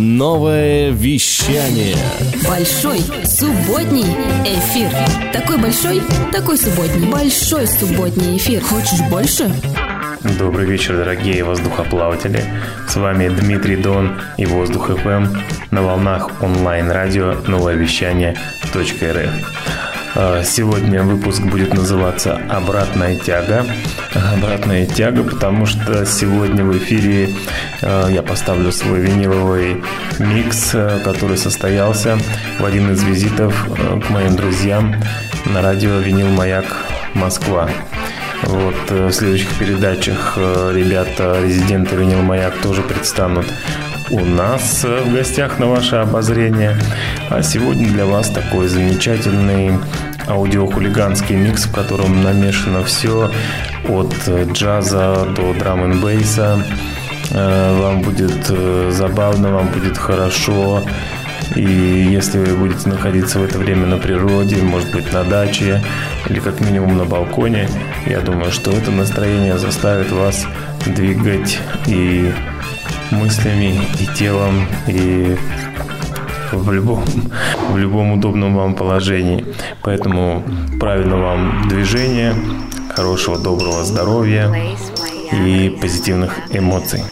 Новое вещание. Большой субботний эфир. Такой большой, такой субботний. Большой субботний эфир. Хочешь больше? Добрый вечер, дорогие воздухоплаватели. С вами Дмитрий Дон и Воздух ФМ на волнах онлайн-радио новое вещание .рф. А, сегодня выпуск будет называться «Обратная тяга». «Обратная тяга», потому что сегодня в эфире а, я поставлю свой виниловый микс, а, который состоялся в один из визитов к моим друзьям на радио «Винил Маяк Москва». Вот, э, в следующих передачах э, ребята, резиденты Винил Маяк тоже предстанут у нас э, в гостях на ваше обозрение. А сегодня для вас такой замечательный аудиохулиганский микс, в котором намешано все от джаза до драм н бейса. Вам будет забавно, вам будет хорошо. И если вы будете находиться в это время на природе, может быть на даче или как минимум на балконе, я думаю, что это настроение заставит вас двигать и мыслями, и телом, и в любом, в любом удобном вам положении. Поэтому правильного вам движения, хорошего доброго здоровья и позитивных эмоций.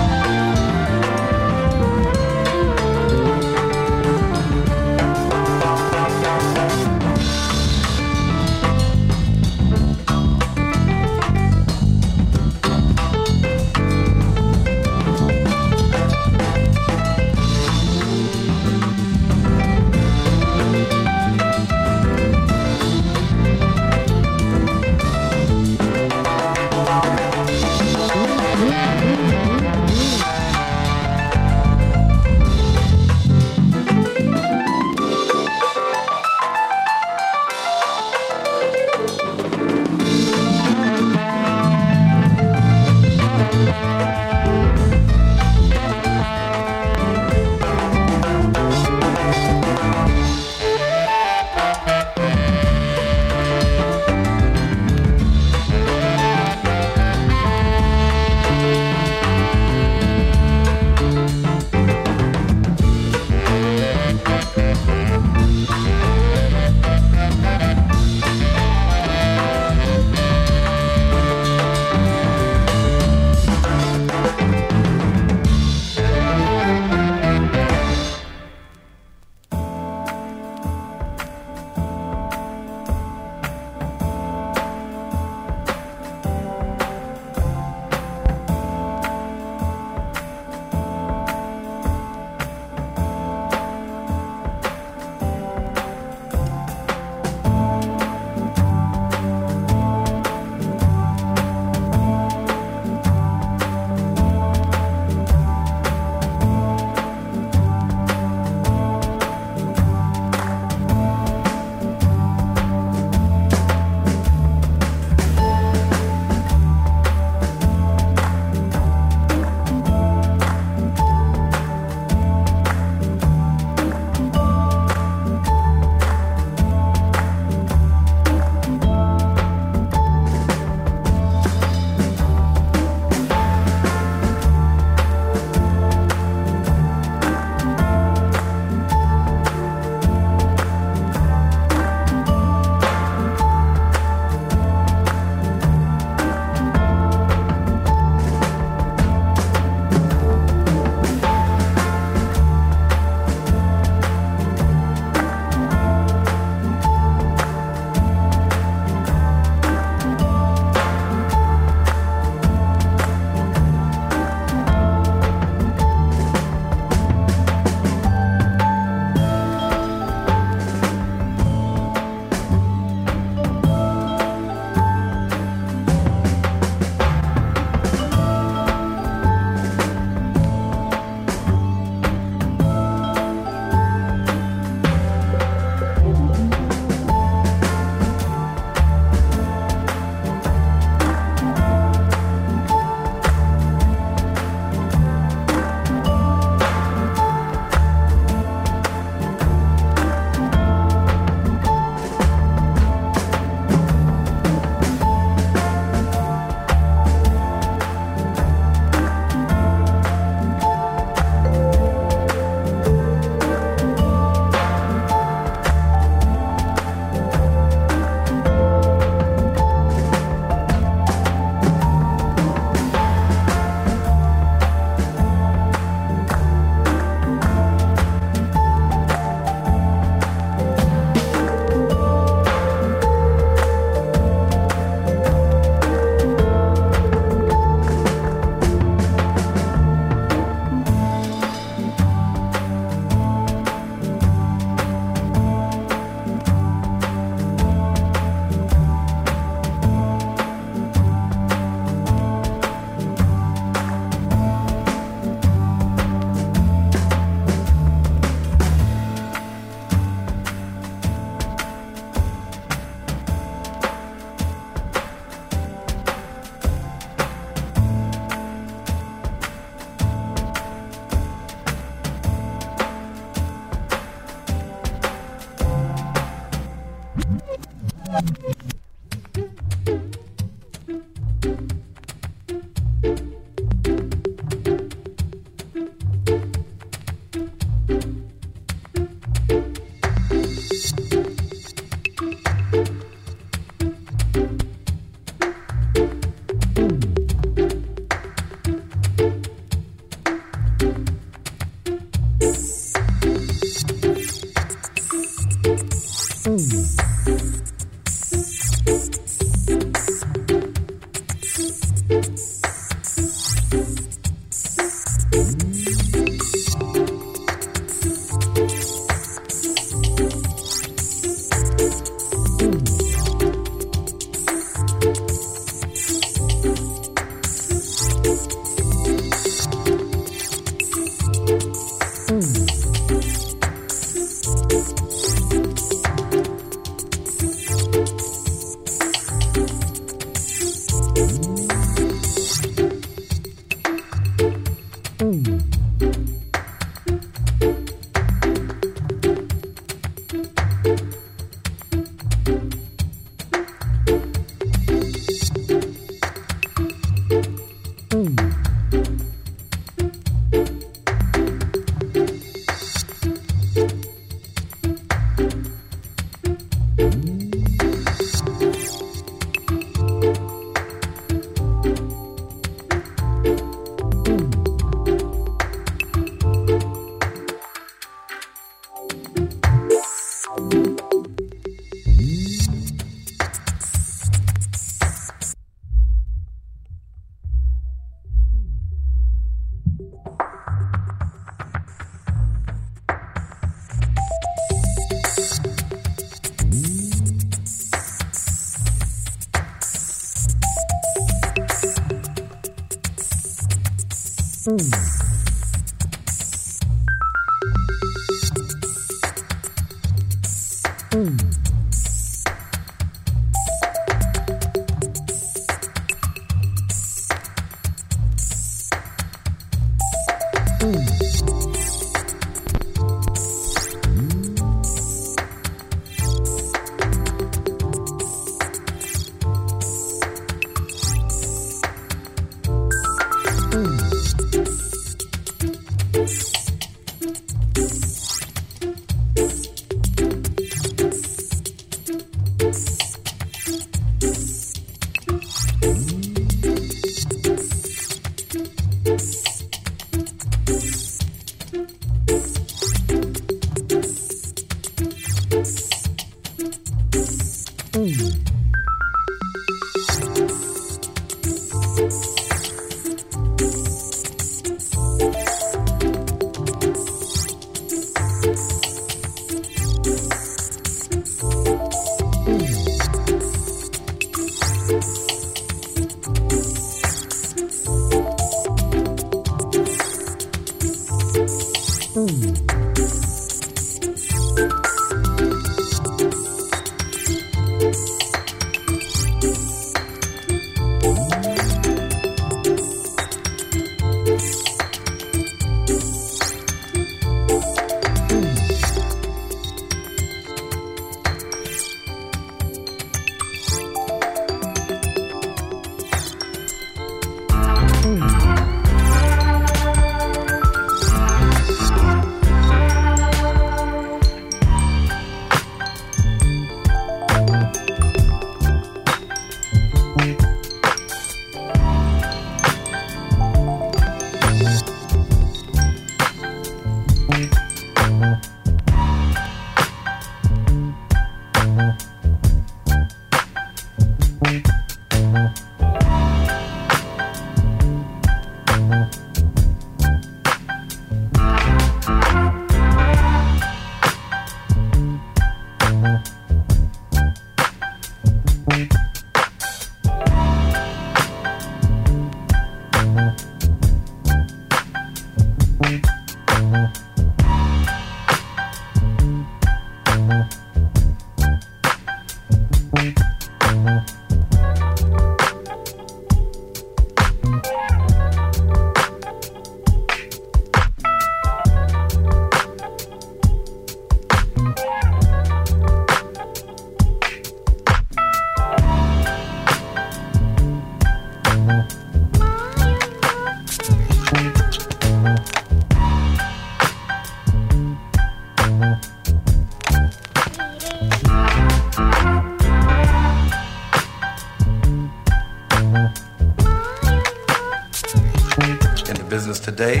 Today.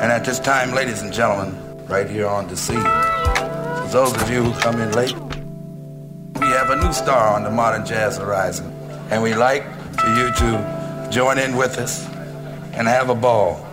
And at this time, ladies and gentlemen, right here on the scene, for those of you who come in late, star on the modern jazz horizon. And we like for you to join in with us and have a ball.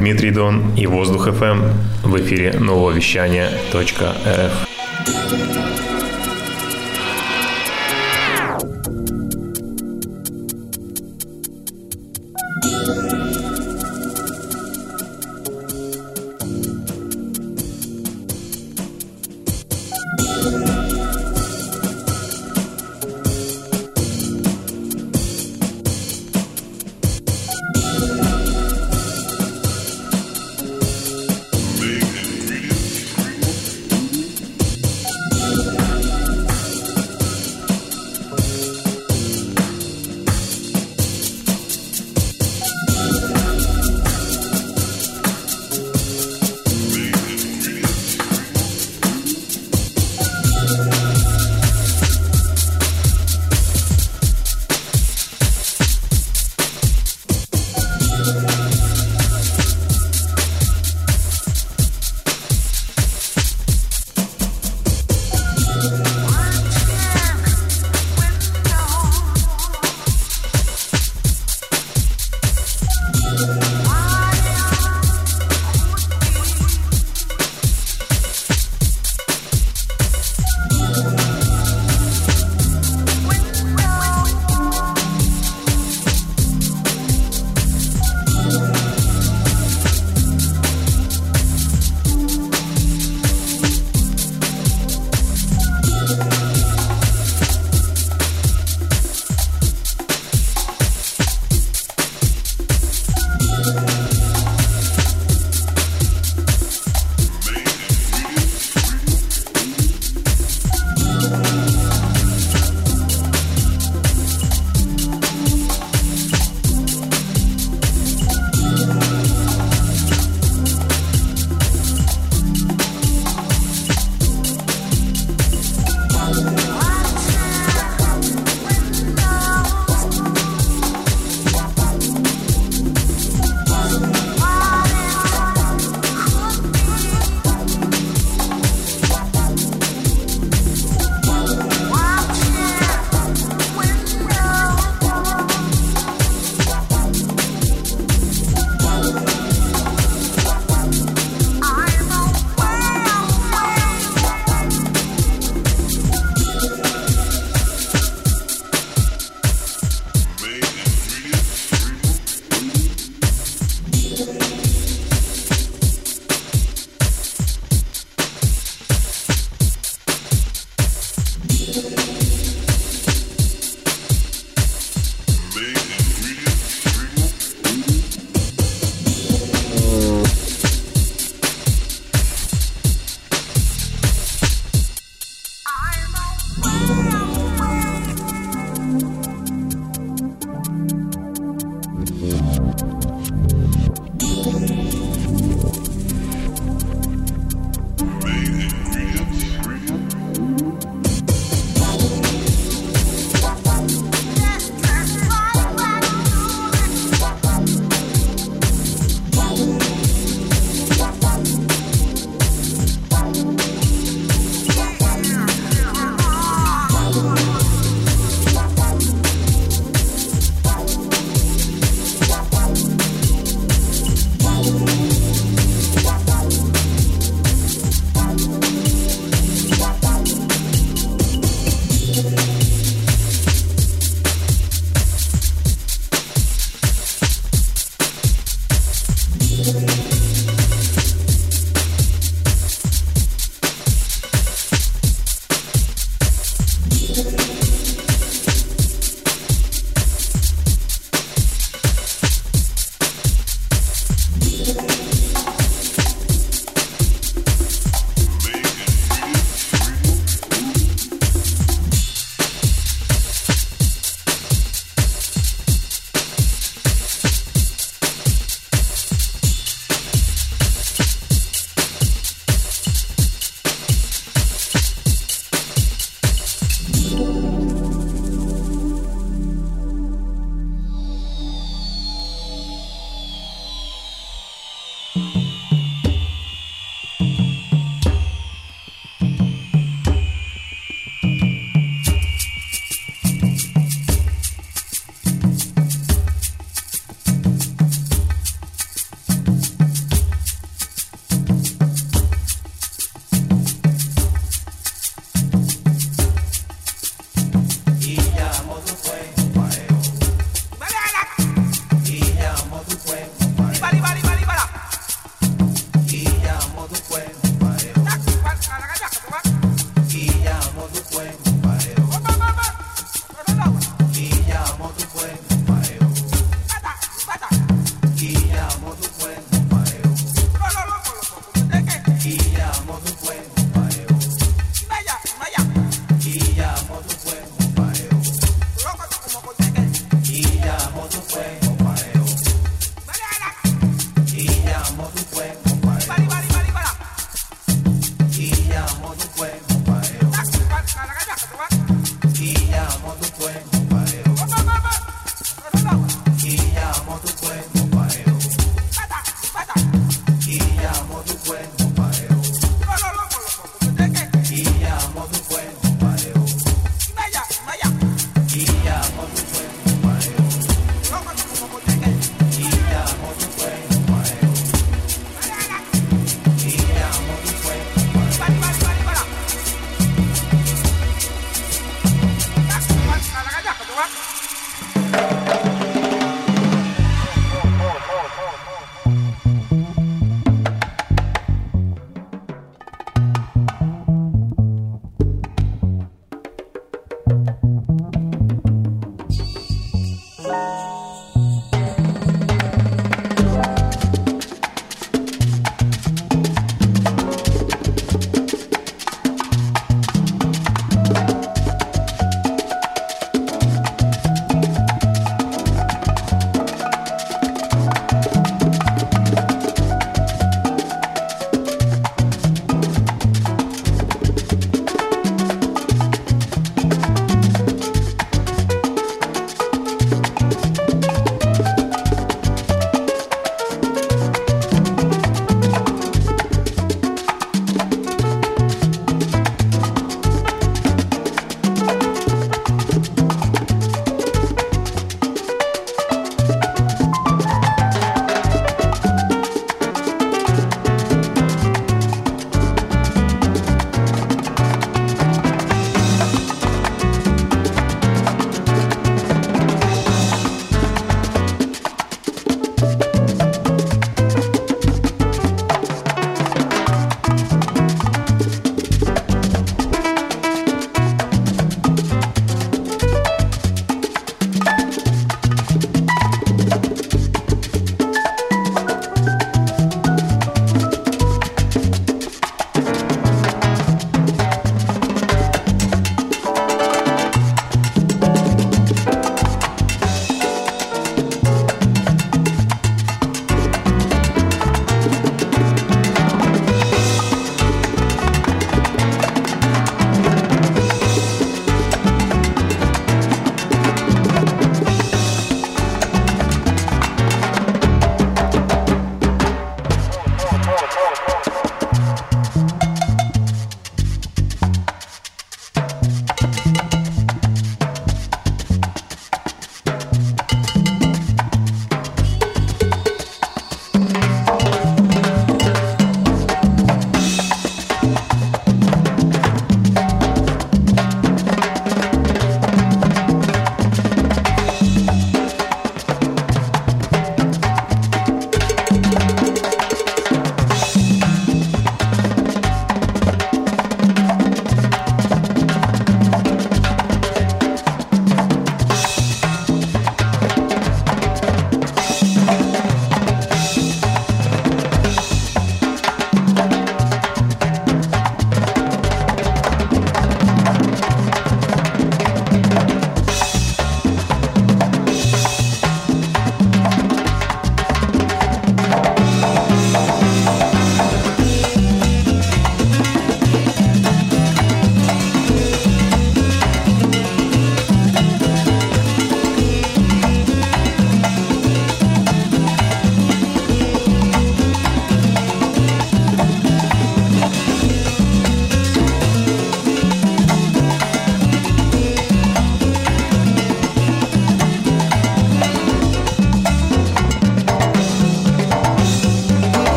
Дмитрий Дон и Воздух FM в эфире нового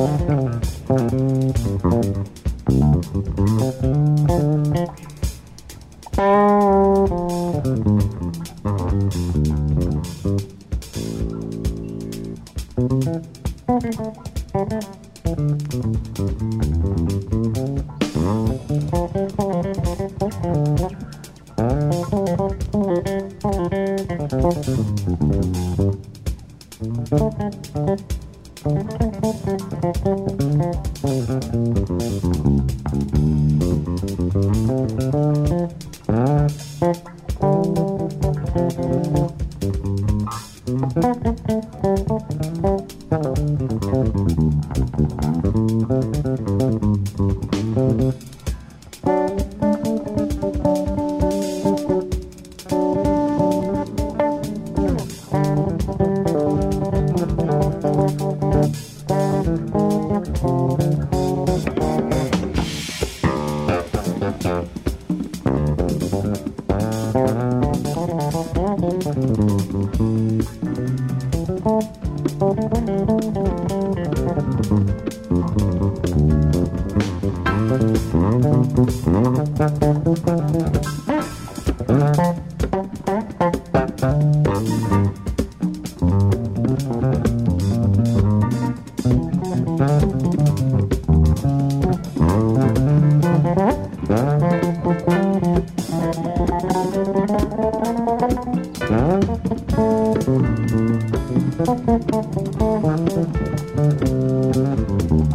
Oh. Thank you.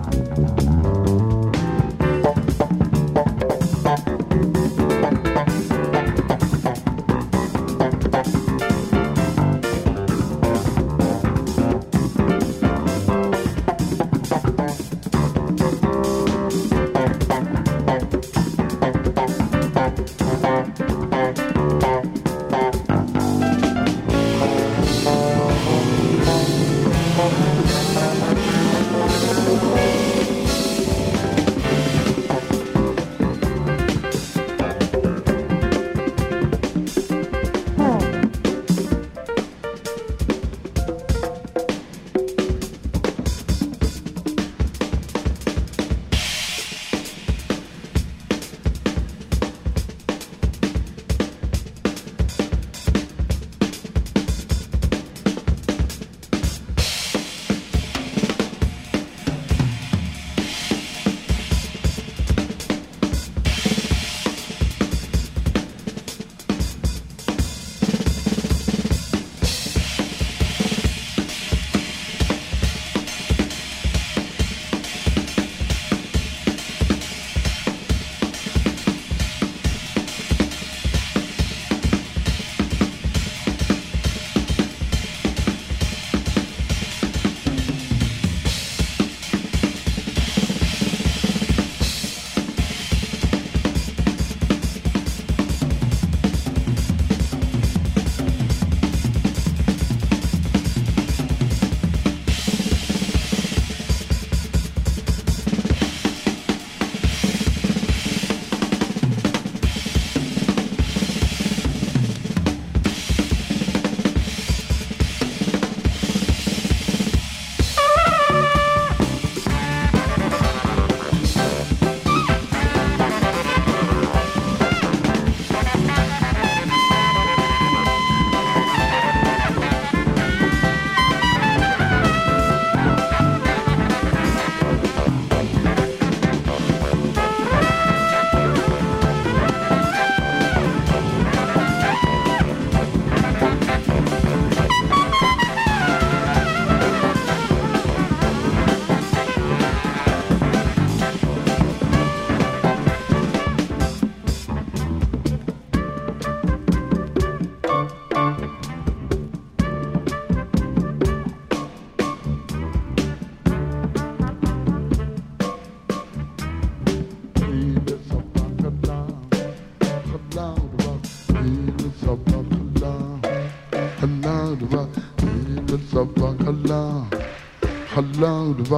خلاود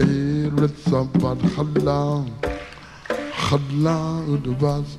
ايرت صبر خلاود خلاود باز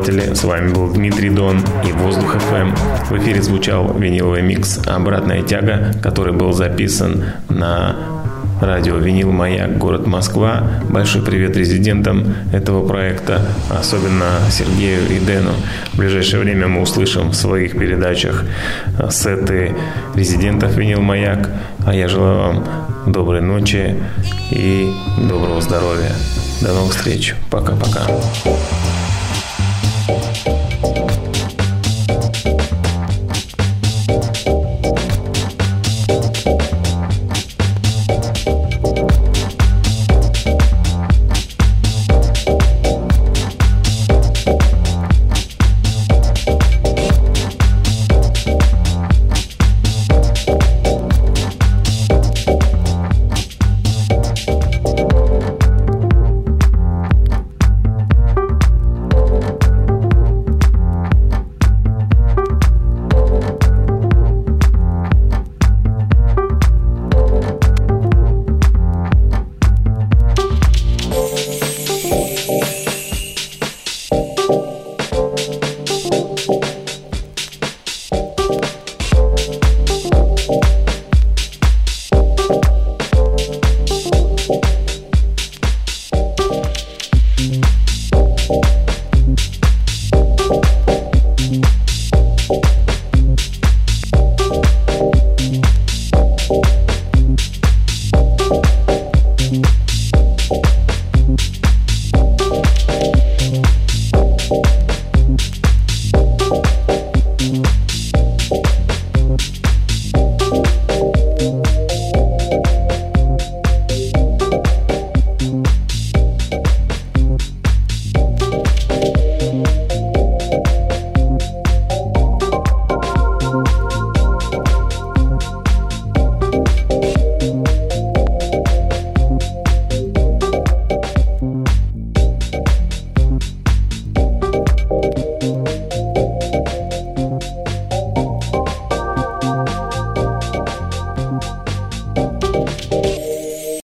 воздухоплаватели, с вами был Дмитрий Дон и Воздух FM. В эфире звучал виниловый микс «Обратная тяга», который был записан на радио «Винил Маяк», город Москва. Большой привет резидентам этого проекта, особенно Сергею и Дэну. В ближайшее время мы услышим в своих передачах сеты резидентов «Винил Маяк». А я желаю вам доброй ночи и доброго здоровья. До новых встреч. Пока-пока.